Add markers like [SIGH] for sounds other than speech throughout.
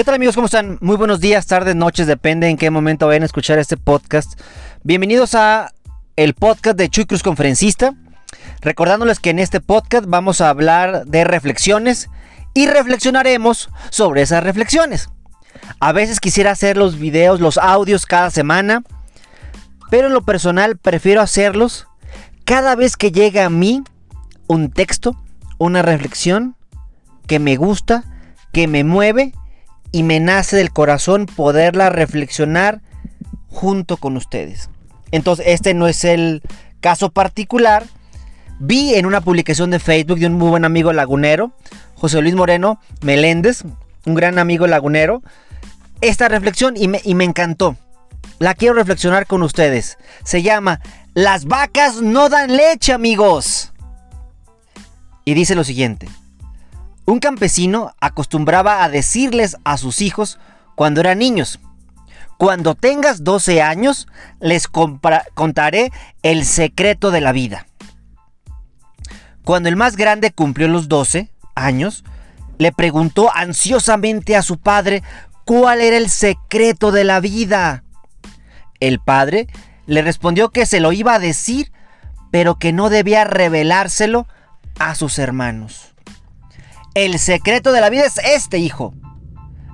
¿Qué tal amigos? ¿Cómo están? Muy buenos días, tardes, noches, depende en qué momento vayan a escuchar este podcast. Bienvenidos a el podcast de Chuy Cruz Conferencista. Recordándoles que en este podcast vamos a hablar de reflexiones y reflexionaremos sobre esas reflexiones. A veces quisiera hacer los videos, los audios cada semana, pero en lo personal prefiero hacerlos cada vez que llega a mí un texto, una reflexión que me gusta, que me mueve y me nace del corazón poderla reflexionar junto con ustedes. Entonces, este no es el caso particular. Vi en una publicación de Facebook de un muy buen amigo lagunero, José Luis Moreno Meléndez, un gran amigo lagunero, esta reflexión y me, y me encantó. La quiero reflexionar con ustedes. Se llama Las vacas no dan leche, amigos. Y dice lo siguiente. Un campesino acostumbraba a decirles a sus hijos cuando eran niños, cuando tengas 12 años les contaré el secreto de la vida. Cuando el más grande cumplió los 12 años, le preguntó ansiosamente a su padre cuál era el secreto de la vida. El padre le respondió que se lo iba a decir, pero que no debía revelárselo a sus hermanos. El secreto de la vida es este, hijo.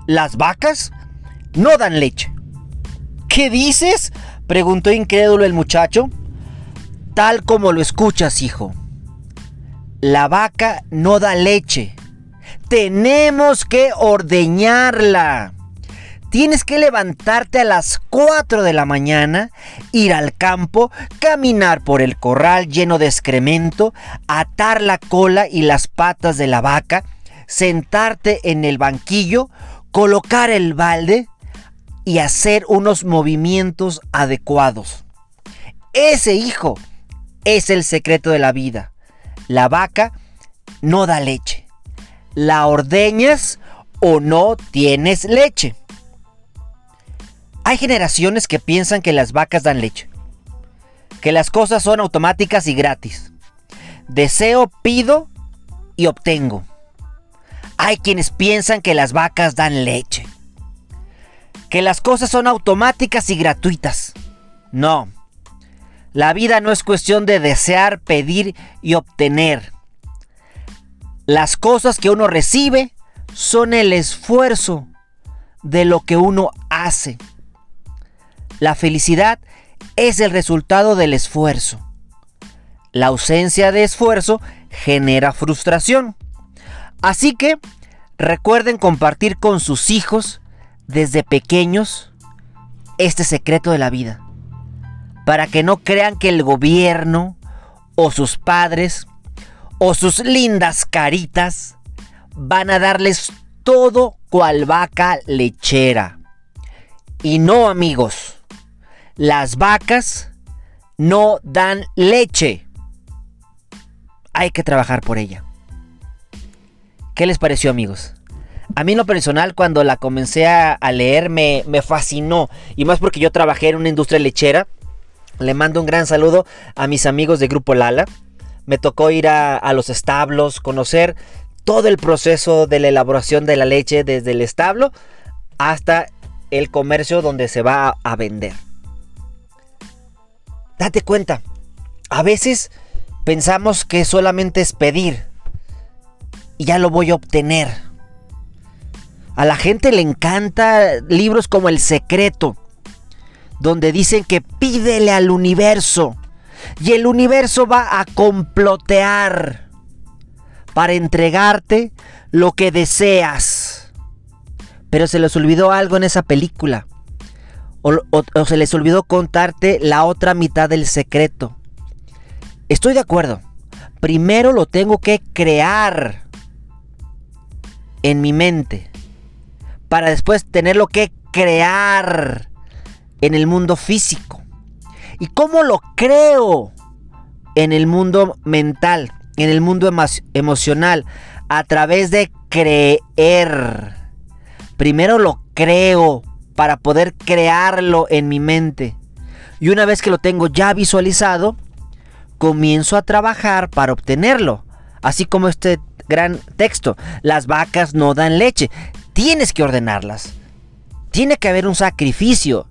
Las vacas no dan leche. ¿Qué dices? preguntó incrédulo el muchacho. Tal como lo escuchas, hijo. La vaca no da leche. Tenemos que ordeñarla. Tienes que levantarte a las 4 de la mañana, ir al campo, caminar por el corral lleno de excremento, atar la cola y las patas de la vaca, sentarte en el banquillo, colocar el balde y hacer unos movimientos adecuados. Ese hijo es el secreto de la vida. La vaca no da leche. La ordeñas o no tienes leche. Hay generaciones que piensan que las vacas dan leche, que las cosas son automáticas y gratis. Deseo, pido y obtengo. Hay quienes piensan que las vacas dan leche, que las cosas son automáticas y gratuitas. No, la vida no es cuestión de desear, pedir y obtener. Las cosas que uno recibe son el esfuerzo de lo que uno hace. La felicidad es el resultado del esfuerzo. La ausencia de esfuerzo genera frustración. Así que recuerden compartir con sus hijos desde pequeños este secreto de la vida. Para que no crean que el gobierno o sus padres o sus lindas caritas van a darles todo cual vaca lechera. Y no amigos las vacas no dan leche. Hay que trabajar por ella. ¿Qué les pareció amigos? A mí en lo personal cuando la comencé a, leer me, fascinó. Y más porque yo trabajé en una industria lechera. Le mando un gran saludo a mis amigos de Grupo Lala. Me tocó ir a, a, los establos, conocer todo el proceso de la elaboración de la leche desde el establo hasta el comercio donde se va a vender. Date cuenta, a veces pensamos que solamente es pedir y ya lo voy a obtener. A la gente le encanta libros como El Secreto, donde dicen que pídele al universo y el universo va a complotear para entregarte lo que deseas. Pero se les olvidó algo en esa película o, se les olvidó contarte la otra mitad del secreto. Estoy de acuerdo. Primero lo tengo que crear en mi mente. Para después tenerlo que crear en el mundo físico. ¿Y cómo lo creo? En el mundo mental, en el mundo emocional, a través de creer. Primero lo creo para poder crearlo en mi mente. Y una vez que lo tengo ya visualizado, comienzo a trabajar para obtenerlo. Así como este gran texto, las vacas no dan leche. tienes que ordenarlas. Tiene que haber un sacrificio.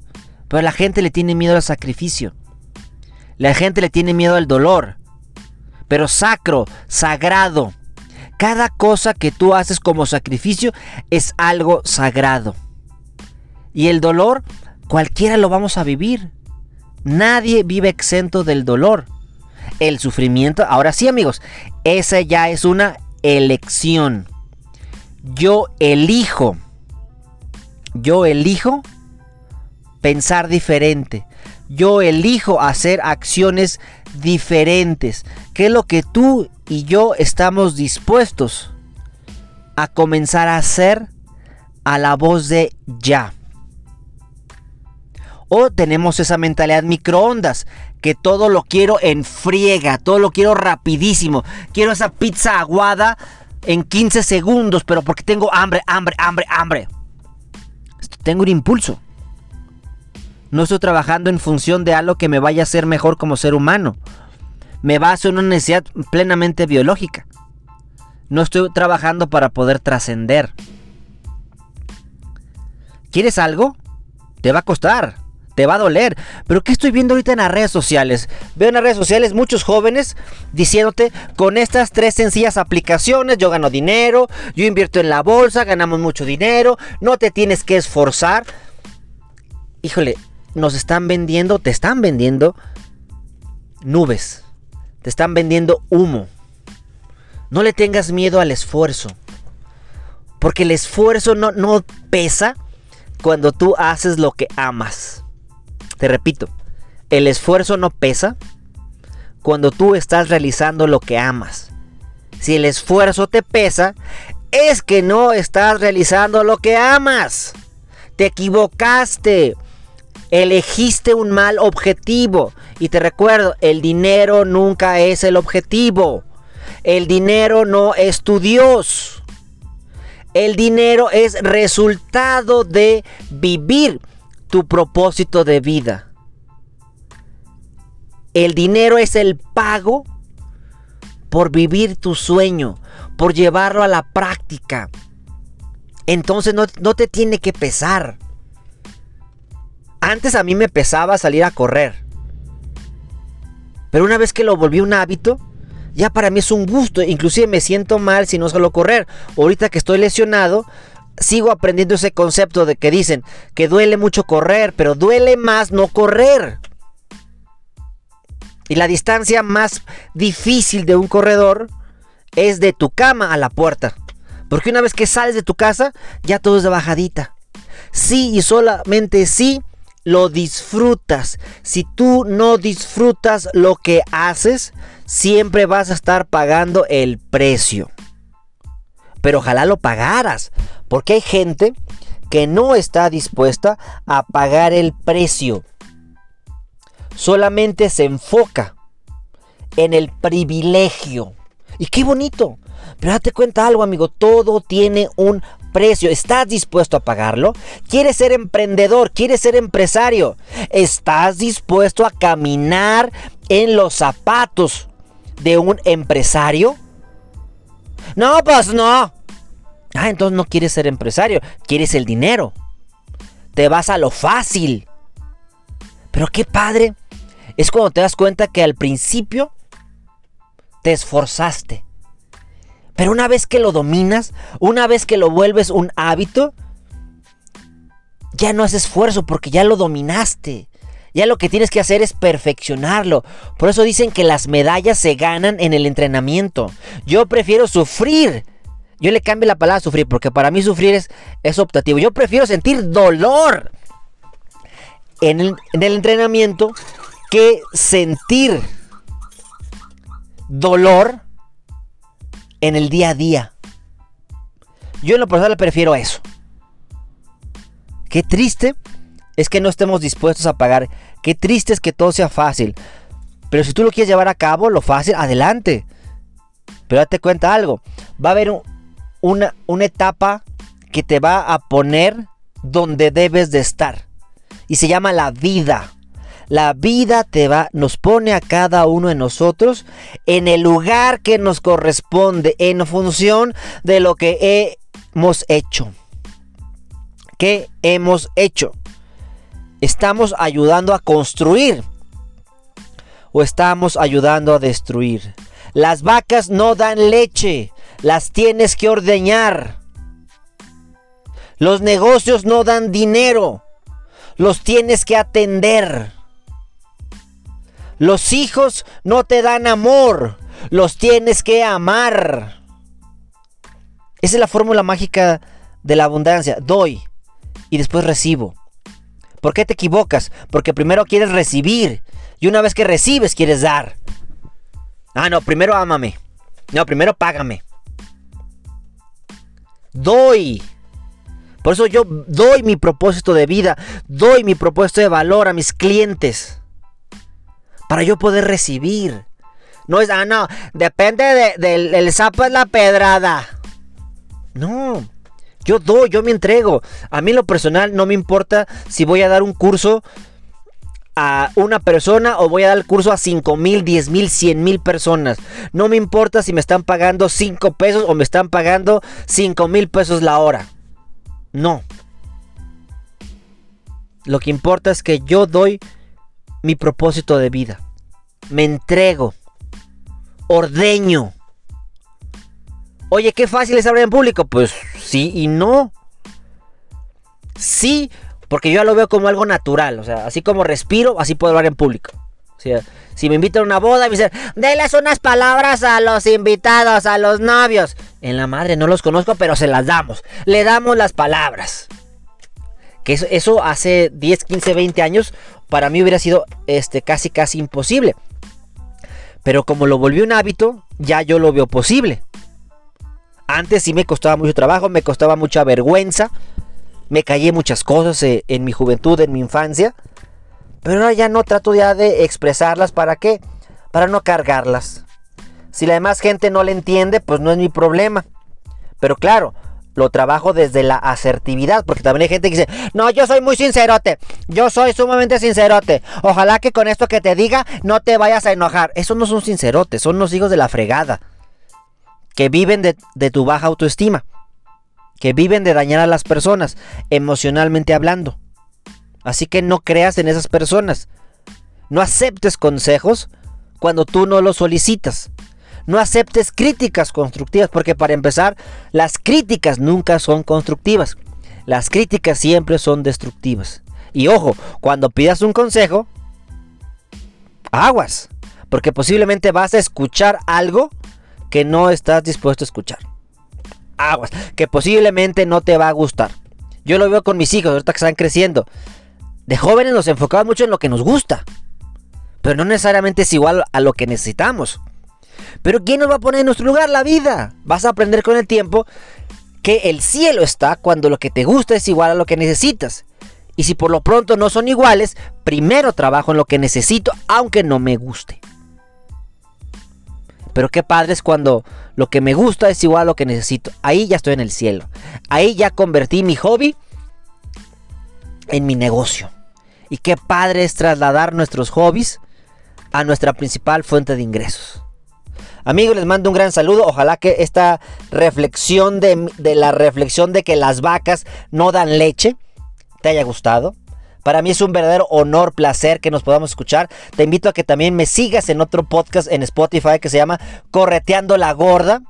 Pero la gente le tiene miedo al sacrificio. La gente le tiene miedo al dolor. Pero sacro, sagrado. Cada cosa que tú haces como sacrificio es algo sagrado. Y el dolor, cualquiera lo vamos a vivir. Nadie vive exento del dolor. El sufrimiento, ahora sí amigos, esa ya es una elección. Yo elijo, yo elijo pensar diferente. Yo elijo hacer acciones diferentes. ¿Qué es lo que tú y yo estamos dispuestos a comenzar a hacer a la voz de ya? O tenemos esa mentalidad microondas, que todo lo quiero en friega, todo lo quiero rapidísimo. Quiero esa pizza aguada en 15 segundos, pero porque tengo hambre, hambre, hambre, hambre. Tengo un impulso. No estoy trabajando en función de algo que me vaya a hacer mejor como ser humano. Me baso en una necesidad plenamente biológica. No estoy trabajando para poder trascender. ¿Quieres algo? Te va a costar. Te va a doler. Pero ¿qué estoy viendo ahorita en las redes sociales? Veo en las redes sociales muchos jóvenes diciéndote, con estas tres sencillas aplicaciones yo gano dinero, yo invierto en la bolsa, ganamos mucho dinero, no te tienes que esforzar. Híjole, nos están vendiendo, te están vendiendo nubes. Te están vendiendo humo. No le tengas miedo al esfuerzo. Porque el esfuerzo no, no pesa cuando tú haces lo que amas. Te repito, el esfuerzo no pesa cuando tú estás realizando lo que amas. Si el esfuerzo te pesa, es que no estás realizando lo que amas. Te equivocaste elegiste un mal objetivo. Y te recuerdo, el dinero nunca es el objetivo. El dinero no es tu Dios. El dinero es resultado de vivir tu propósito de vida. El dinero es el pago por vivir tu sueño, por llevarlo a la práctica. Entonces no, no te tiene que pesar. Antes a mí me pesaba salir a correr. Pero una vez que lo volví un hábito, ya para mí es un gusto. Inclusive me siento mal si no salgo a correr. Ahorita que estoy lesionado, sigo aprendiendo ese concepto de que dicen que duele mucho correr, pero duele más no correr. Y la distancia más difícil de un corredor es de tu cama a la puerta. Porque una vez que sales de tu casa, ya todo es de bajadita. Sí y solamente sí lo disfrutas. Si tú no disfrutas lo que haces, siempre vas a estar pagando el precio. Pero ojalá lo pagaras, porque hay gente que no está dispuesta a pagar el precio. Solamente se enfoca en el privilegio. Y qué bonito. Pero date cuenta algo, amigo, todo tiene un precio, ¿estás dispuesto a pagarlo? ¿Quieres ser emprendedor? ¿Quieres ser empresario? ¿Estás dispuesto a caminar en los zapatos de un empresario? No, pues no. Ah, entonces no quieres ser empresario, quieres el dinero. Te vas a lo fácil. Pero qué padre es cuando te das cuenta que al principio te esforzaste pero una vez que lo dominas, una vez que lo vuelves un hábito, ya no haces esfuerzo porque ya lo dominaste. Ya lo que tienes que hacer es perfeccionarlo. Por eso dicen que las medallas se ganan en el entrenamiento. Yo prefiero sufrir. Yo le cambio la palabra sufrir porque para mí sufrir es, es optativo. Yo prefiero sentir dolor en el, en el entrenamiento que sentir dolor en el día a día. Yo en lo personal prefiero eso. Qué triste es que no estemos dispuestos a pagar. Qué triste es que todo sea fácil. Pero si tú lo quieres llevar a cabo, lo fácil, adelante. Pero date cuenta algo. Va a haber una, una etapa que te va a poner donde debes de estar. Y se llama la vida. La vida te va, nos pone a cada uno de nosotros en el lugar que nos corresponde, en función de lo que hemos hecho. ¿Qué hemos hecho? ¿Estamos ayudando a construir? ¿O estamos ayudando a destruir? Las vacas no dan leche, las tienes que ordeñar. Los negocios no dan dinero, los tienes que atender. Los hijos no te dan amor, los tienes que amar. Esa es la fórmula mágica de la abundancia. Doy y después recibo. ¿Por qué te equivocas? Porque primero quieres recibir y una vez que recibes quieres dar. Ah, no, primero ámame. No, primero págame. Doy. Por eso yo doy mi propósito de vida, doy mi propósito de valor a mis clientes. Para yo poder recibir. No es, ah, no, depende del sapo es la pedrada. No, yo doy, yo me entrego. A mí lo personal no me importa si voy a dar un curso a una persona o voy a dar el curso a 5 mil, 10 mil, 100 mil personas. No me importa si me están pagando 5 pesos o me están pagando 5 mil pesos la hora. No. Lo que importa es que yo doy mi propósito de vida. Me entrego. Ordeño. Oye, qué fácil es hablar en público. Pues sí y no. Sí, porque yo ya lo veo como algo natural. O sea, así como respiro, así puedo hablar en público. O sea, si me invitan a una boda, me dicen, déles unas palabras a los invitados, a los novios. En la madre no los conozco, pero se las damos. Le damos las palabras. Que eso, eso hace 10, 15, 20 años para mí hubiera sido este, casi, casi imposible. Pero como lo volvió un hábito, ya yo lo veo posible. Antes sí me costaba mucho trabajo, me costaba mucha vergüenza, me callé muchas cosas eh, en mi juventud, en mi infancia, pero ahora ya no trato ya de expresarlas, ¿para qué? Para no cargarlas. Si la demás gente no le entiende, pues no es mi problema. Pero claro, lo trabajo desde la asertividad, porque también hay gente que dice, no, yo soy muy sincerote, yo soy sumamente sincerote, ojalá que con esto que te diga no te vayas a enojar. Esos no son sincerotes, son los hijos de la fregada que viven de, tu baja autoestima, que viven de dañar a las personas, emocionalmente hablando. Así que no creas en esas personas. No aceptes consejos cuando tú no los solicitas. No aceptes críticas constructivas, porque para empezar, las críticas nunca son constructivas. Las críticas siempre son destructivas. Y ojo, cuando pidas un consejo, aguas, porque posiblemente vas a escuchar algo que no estás dispuesto a escuchar. Aguas, que posiblemente no te va a gustar. Yo lo veo con mis hijos, ahorita que están creciendo. De jóvenes nos enfocamos mucho en lo que nos gusta, pero no necesariamente es igual a lo que necesitamos. Pero ¿quién nos va a poner en nuestro lugar? La vida. Vas a aprender con el tiempo que el cielo está cuando lo que te gusta es igual a lo que necesitas. Y si por lo pronto no son iguales, primero trabajo en lo que necesito, aunque no me guste. Pero qué padre es cuando lo que me gusta es igual a lo que necesito. Ahí ya estoy en el cielo. Ahí ya convertí mi hobby en mi negocio. Y qué padre es trasladar nuestros hobbies a nuestra principal fuente de ingresos. Amigos, les mando un gran saludo. Ojalá que esta reflexión de, de la reflexión de que las vacas no dan leche te haya gustado. Para mí es un verdadero honor, placer que nos podamos escuchar. Te invito a que también me sigas en otro podcast en Spotify que se llama Correteando la Gorda.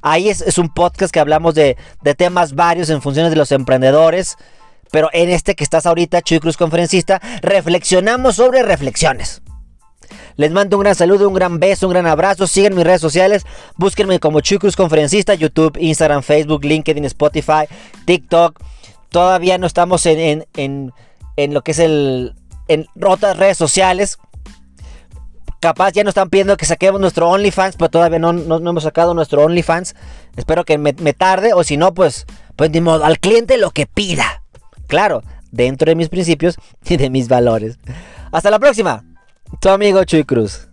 Ahí es, un podcast que hablamos de, temas varios en funciones de los emprendedores. Pero en este que estás ahorita, Chuy Cruz Conferencista, reflexionamos sobre reflexiones. Les mando un gran saludo, un gran beso, un gran abrazo. Sigan mis redes sociales. Búsquenme como Chuy Cruz Conferencista, YouTube, Instagram, Facebook, LinkedIn, Spotify, TikTok. Todavía no estamos en en lo que es el en otras redes sociales. Capaz ya nos están pidiendo que saquemos nuestro OnlyFans, pero todavía no, no, hemos sacado nuestro OnlyFans. Espero que me, tarde, o si no, pues, pues de modo, al cliente lo que pida. Claro, dentro de mis principios [LAUGHS] y de mis valores. Hasta la próxima. Tu amigo Chuy Cruz.